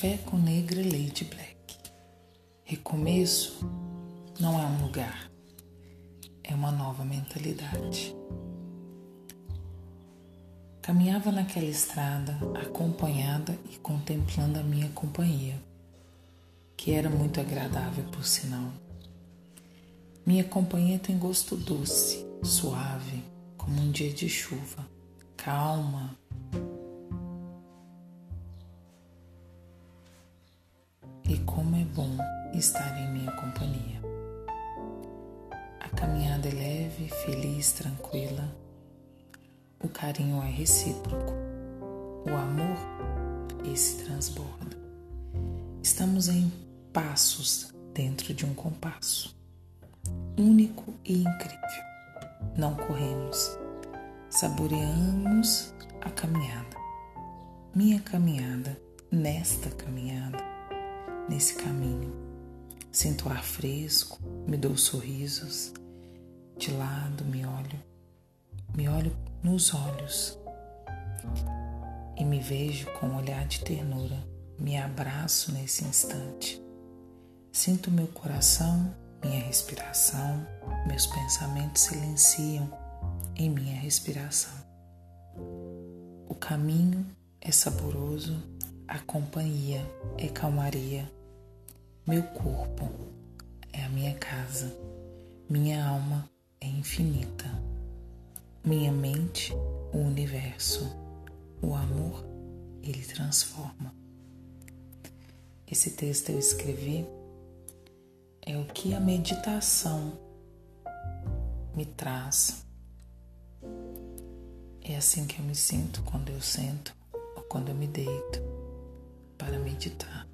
Café com Negra Lady Black. Recomeço não é um lugar, é uma nova mentalidade. Caminhava naquela estrada acompanhada e contemplando a minha companhia, que era muito agradável por sinal. Minha companhia tem gosto doce, suave, como um dia de chuva, calma, como é bom estar em minha companhia. A caminhada é leve, feliz, tranquila. O carinho é recíproco. O amor, esse transborda. Estamos em passos dentro de um compasso, único e incrível. Não corremos, saboreamos a caminhada. Minha caminhada, nesta caminhada, nesse caminho. Sinto ar fresco, me dou sorrisos, de lado me olho, me olho nos olhos e me vejo com um olhar de ternura, me abraço nesse instante. Sinto meu coração, minha respiração, meus pensamentos silenciam em minha respiração. O caminho é saboroso, a companhia é calmaria. Meu corpo é a minha casa, minha alma é infinita, minha mente, o universo, o amor, ele transforma. Esse texto eu escrevi é o que a meditação me traz. É assim que eu me sinto quando eu sento ou quando eu me deito para meditar.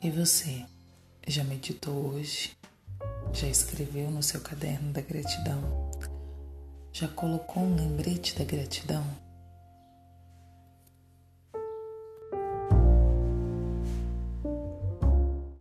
E você, já meditou hoje? Já escreveu no seu caderno da gratidão? Já colocou um lembrete da gratidão?